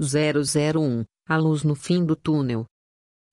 001 A luz no fim do túnel.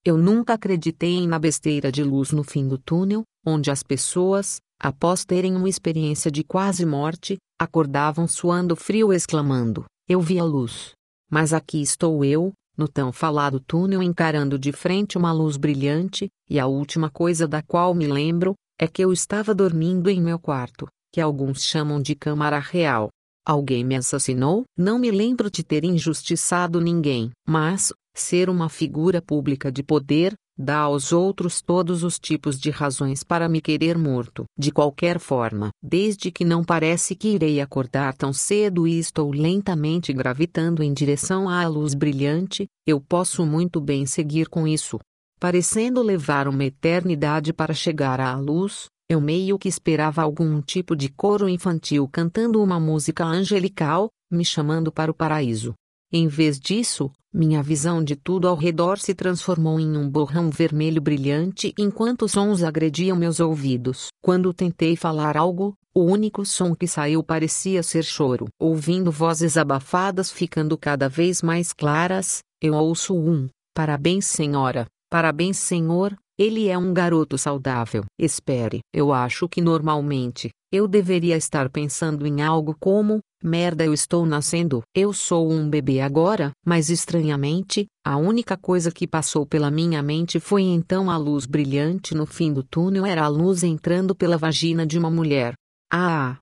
Eu nunca acreditei na besteira de luz no fim do túnel, onde as pessoas, após terem uma experiência de quase morte, acordavam suando frio exclamando: Eu vi a luz. Mas aqui estou eu, no tão falado túnel encarando de frente uma luz brilhante, e a última coisa da qual me lembro, é que eu estava dormindo em meu quarto, que alguns chamam de câmara real. Alguém me assassinou? Não me lembro de ter injustiçado ninguém, mas, ser uma figura pública de poder, dá aos outros todos os tipos de razões para me querer morto. De qualquer forma, desde que não parece que irei acordar tão cedo e estou lentamente gravitando em direção à luz brilhante, eu posso muito bem seguir com isso. Parecendo levar uma eternidade para chegar à luz, eu meio que esperava algum tipo de coro infantil cantando uma música angelical, me chamando para o paraíso. Em vez disso, minha visão de tudo ao redor se transformou em um borrão vermelho brilhante enquanto sons agrediam meus ouvidos. Quando tentei falar algo, o único som que saiu parecia ser choro. Ouvindo vozes abafadas ficando cada vez mais claras, eu ouço um: Parabéns, senhora. Parabéns, senhor. Ele é um garoto saudável. Espere, eu acho que normalmente, eu deveria estar pensando em algo como: merda, eu estou nascendo. Eu sou um bebê agora, mas estranhamente, a única coisa que passou pela minha mente foi então a luz brilhante no fim do túnel era a luz entrando pela vagina de uma mulher. Ah!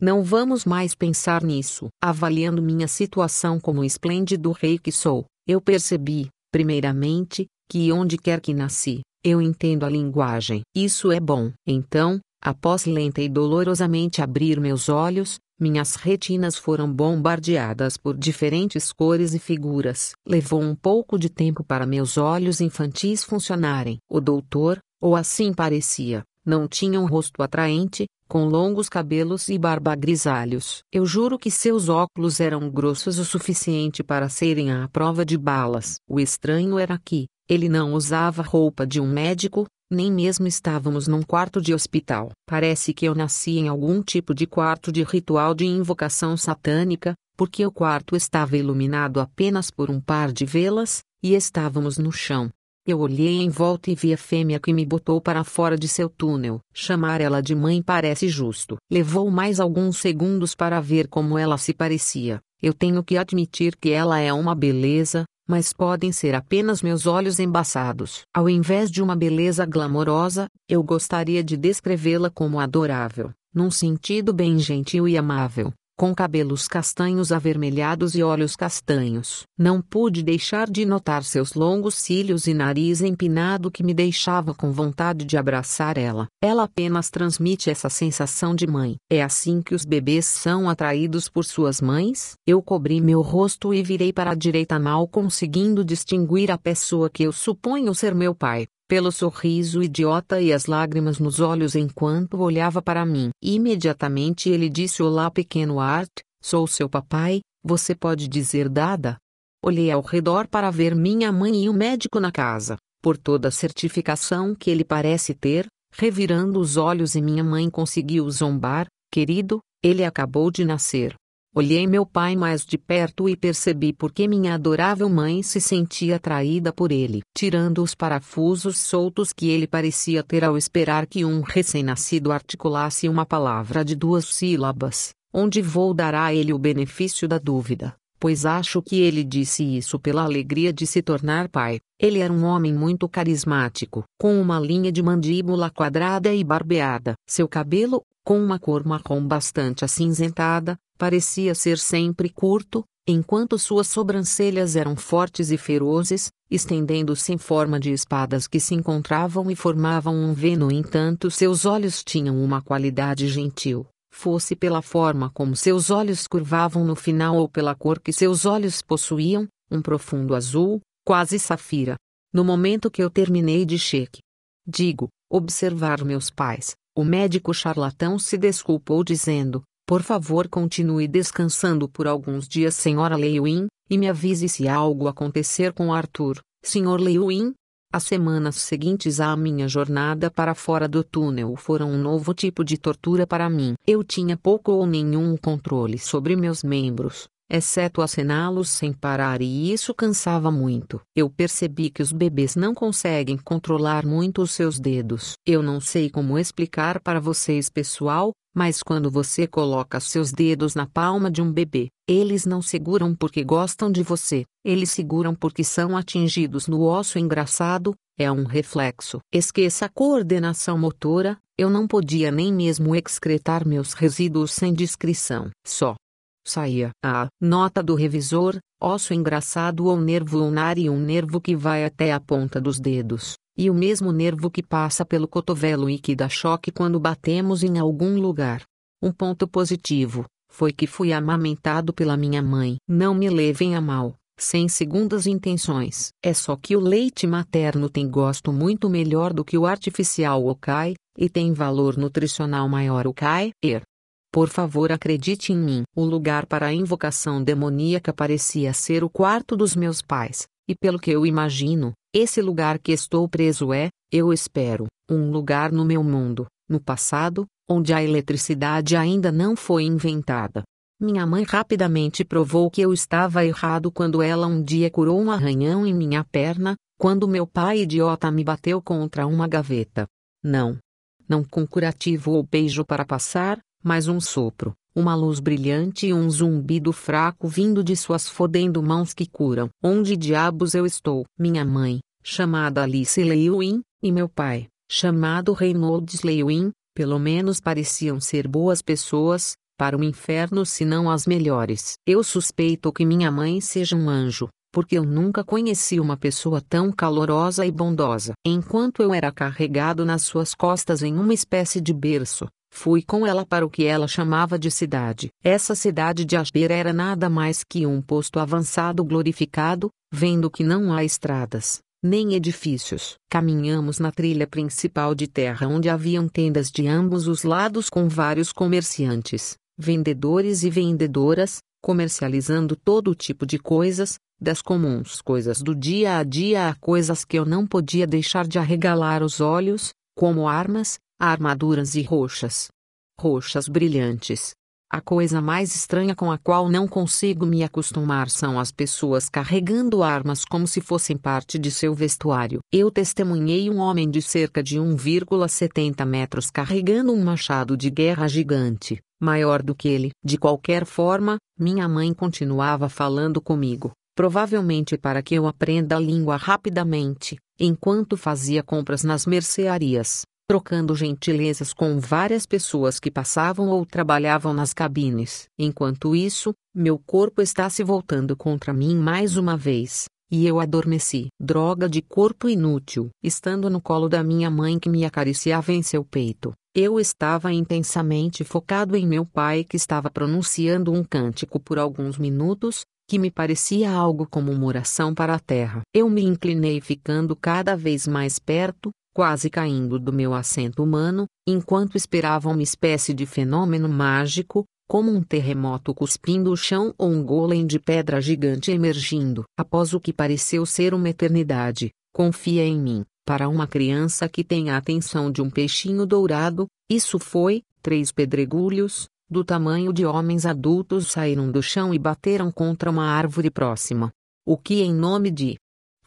Não vamos mais pensar nisso. Avaliando minha situação como esplêndido rei que sou, eu percebi, primeiramente, que onde quer que nasci, eu entendo a linguagem. Isso é bom. Então, após lenta e dolorosamente abrir meus olhos, minhas retinas foram bombardeadas por diferentes cores e figuras. Levou um pouco de tempo para meus olhos infantis funcionarem. O doutor, ou assim parecia, não tinha um rosto atraente, com longos cabelos e barba grisalhos. Eu juro que seus óculos eram grossos o suficiente para serem à prova de balas. O estranho era que, ele não usava roupa de um médico, nem mesmo estávamos num quarto de hospital. Parece que eu nasci em algum tipo de quarto de ritual de invocação satânica, porque o quarto estava iluminado apenas por um par de velas, e estávamos no chão. Eu olhei em volta e vi a fêmea que me botou para fora de seu túnel. Chamar ela de mãe parece justo. Levou mais alguns segundos para ver como ela se parecia. Eu tenho que admitir que ela é uma beleza, mas podem ser apenas meus olhos embaçados. Ao invés de uma beleza glamourosa, eu gostaria de descrevê-la como adorável, num sentido bem gentil e amável com cabelos castanhos avermelhados e olhos castanhos. Não pude deixar de notar seus longos cílios e nariz empinado que me deixava com vontade de abraçar ela. Ela apenas transmite essa sensação de mãe. É assim que os bebês são atraídos por suas mães? Eu cobri meu rosto e virei para a direita mal conseguindo distinguir a pessoa que eu suponho ser meu pai pelo sorriso idiota e as lágrimas nos olhos enquanto olhava para mim. Imediatamente ele disse: Olá, pequeno Art, sou seu papai, você pode dizer Dada? Olhei ao redor para ver minha mãe e o médico na casa, por toda a certificação que ele parece ter, revirando os olhos e minha mãe conseguiu zombar: Querido, ele acabou de nascer. Olhei meu pai mais de perto e percebi por que minha adorável mãe se sentia atraída por ele, tirando os parafusos soltos que ele parecia ter ao esperar que um recém-nascido articulasse uma palavra de duas sílabas, onde vou dar a ele o benefício da dúvida, pois acho que ele disse isso pela alegria de se tornar pai. Ele era um homem muito carismático, com uma linha de mandíbula quadrada e barbeada. Seu cabelo, com uma cor marrom bastante acinzentada, parecia ser sempre curto, enquanto suas sobrancelhas eram fortes e ferozes, estendendo-se em forma de espadas que se encontravam e formavam um V. No entanto, seus olhos tinham uma qualidade gentil, fosse pela forma como seus olhos curvavam no final ou pela cor que seus olhos possuíam, um profundo azul, quase safira. No momento que eu terminei de cheque, digo, observar meus pais, o médico charlatão se desculpou dizendo: por favor, continue descansando por alguns dias, Senhora Lewin, e me avise se algo acontecer com Arthur. Sr. Lewin, as semanas seguintes à minha jornada para fora do túnel foram um novo tipo de tortura para mim. Eu tinha pouco ou nenhum controle sobre meus membros, exceto acená-los sem parar e isso cansava muito. Eu percebi que os bebês não conseguem controlar muito os seus dedos. Eu não sei como explicar para vocês pessoal, mas quando você coloca seus dedos na palma de um bebê, eles não seguram porque gostam de você, eles seguram porque são atingidos no osso engraçado, é um reflexo. Esqueça a coordenação motora, eu não podia nem mesmo excretar meus resíduos sem discrição. Só saía a nota do revisor, osso engraçado ou nervo ulnar e um nervo que vai até a ponta dos dedos, e o mesmo nervo que passa pelo cotovelo e que dá choque quando batemos em algum lugar. Um ponto positivo foi que fui amamentado pela minha mãe. Não me levem a mal, sem segundas intenções. É só que o leite materno tem gosto muito melhor do que o artificial ok, e tem valor nutricional maior ok. Er. Por favor, acredite em mim. O lugar para a invocação demoníaca parecia ser o quarto dos meus pais, e pelo que eu imagino, esse lugar que estou preso é, eu espero, um lugar no meu mundo, no passado, onde a eletricidade ainda não foi inventada. Minha mãe rapidamente provou que eu estava errado quando ela um dia curou um arranhão em minha perna, quando meu pai idiota me bateu contra uma gaveta. Não. Não com curativo ou beijo para passar, mas um sopro, uma luz brilhante e um zumbido fraco vindo de suas fodendo mãos que curam. Onde diabos eu estou? Minha mãe, chamada Alice Lewin, e meu pai, chamado Reynolds Lewin, pelo menos pareciam ser boas pessoas, para o inferno se não as melhores. Eu suspeito que minha mãe seja um anjo, porque eu nunca conheci uma pessoa tão calorosa e bondosa. Enquanto eu era carregado nas suas costas em uma espécie de berço, Fui com ela para o que ela chamava de cidade. Essa cidade de Asper era nada mais que um posto avançado glorificado, vendo que não há estradas, nem edifícios. Caminhamos na trilha principal de terra onde haviam tendas de ambos os lados com vários comerciantes, vendedores e vendedoras, comercializando todo tipo de coisas, das comuns coisas do dia a dia a coisas que eu não podia deixar de arregalar os olhos, como armas, armaduras e roxas. Roxas brilhantes. A coisa mais estranha com a qual não consigo me acostumar são as pessoas carregando armas como se fossem parte de seu vestuário. Eu testemunhei um homem de cerca de 1,70 metros carregando um machado de guerra gigante, maior do que ele. De qualquer forma, minha mãe continuava falando comigo, provavelmente para que eu aprenda a língua rapidamente, enquanto fazia compras nas mercearias trocando gentilezas com várias pessoas que passavam ou trabalhavam nas cabines. Enquanto isso, meu corpo está se voltando contra mim mais uma vez, e eu adormeci. Droga de corpo inútil. Estando no colo da minha mãe que me acariciava em seu peito, eu estava intensamente focado em meu pai que estava pronunciando um cântico por alguns minutos, que me parecia algo como uma oração para a terra. Eu me inclinei ficando cada vez mais perto, quase caindo do meu assento humano, enquanto esperava uma espécie de fenômeno mágico, como um terremoto cuspindo o chão ou um golem de pedra gigante emergindo. Após o que pareceu ser uma eternidade, confia em mim. Para uma criança que tem a atenção de um peixinho dourado, isso foi, três pedregulhos, do tamanho de homens adultos saíram do chão e bateram contra uma árvore próxima. O que em nome de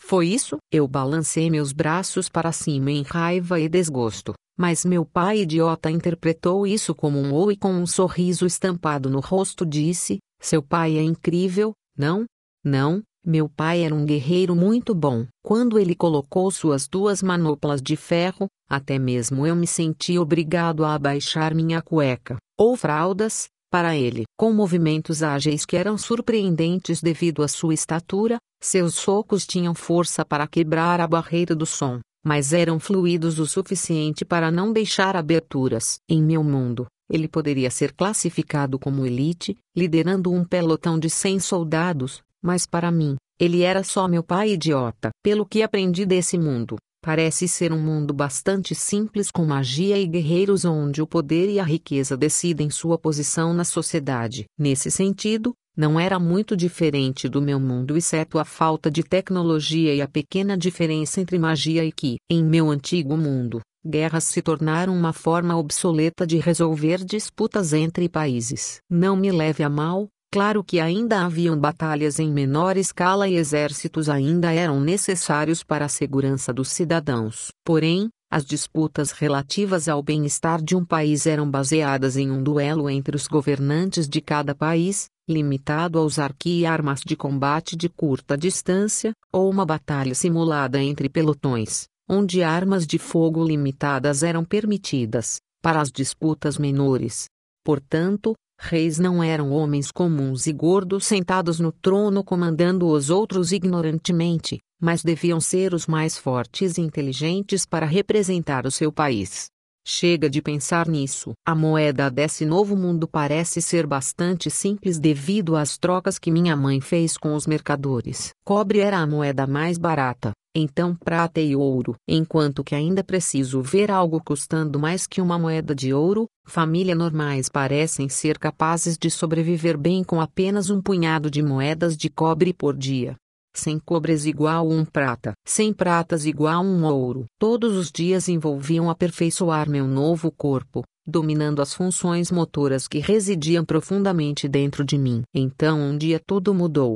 foi isso? Eu balancei meus braços para cima em raiva e desgosto, mas meu pai idiota interpretou isso como um ou e com um sorriso estampado no rosto disse: Seu pai é incrível, não? Não, meu pai era um guerreiro muito bom. Quando ele colocou suas duas manoplas de ferro, até mesmo eu me senti obrigado a abaixar minha cueca, ou fraldas, para ele. Com movimentos ágeis que eram surpreendentes devido à sua estatura, seus socos tinham força para quebrar a barreira do som, mas eram fluidos o suficiente para não deixar aberturas. Em meu mundo, ele poderia ser classificado como elite, liderando um pelotão de 100 soldados, mas para mim, ele era só meu pai idiota. Pelo que aprendi desse mundo, Parece ser um mundo bastante simples com magia e guerreiros onde o poder e a riqueza decidem sua posição na sociedade. Nesse sentido, não era muito diferente do meu mundo, exceto a falta de tecnologia e a pequena diferença entre magia e que, em meu antigo mundo, guerras se tornaram uma forma obsoleta de resolver disputas entre países. Não me leve a mal, Claro que ainda haviam batalhas em menor escala e exércitos ainda eram necessários para a segurança dos cidadãos. Porém, as disputas relativas ao bem-estar de um país eram baseadas em um duelo entre os governantes de cada país, limitado a usar ki e armas de combate de curta distância, ou uma batalha simulada entre pelotões, onde armas de fogo limitadas eram permitidas, para as disputas menores. Portanto, Reis não eram homens comuns e gordos sentados no trono comandando os outros ignorantemente, mas deviam ser os mais fortes e inteligentes para representar o seu país. Chega de pensar nisso. A moeda desse novo mundo parece ser bastante simples devido às trocas que minha mãe fez com os mercadores. Cobre era a moeda mais barata, então prata e ouro. Enquanto que ainda preciso ver algo custando mais que uma moeda de ouro, famílias normais parecem ser capazes de sobreviver bem com apenas um punhado de moedas de cobre por dia. 100 cobres igual um prata, 100 pratas igual um ouro. Todos os dias envolviam aperfeiçoar meu novo corpo, dominando as funções motoras que residiam profundamente dentro de mim. Então um dia tudo mudou.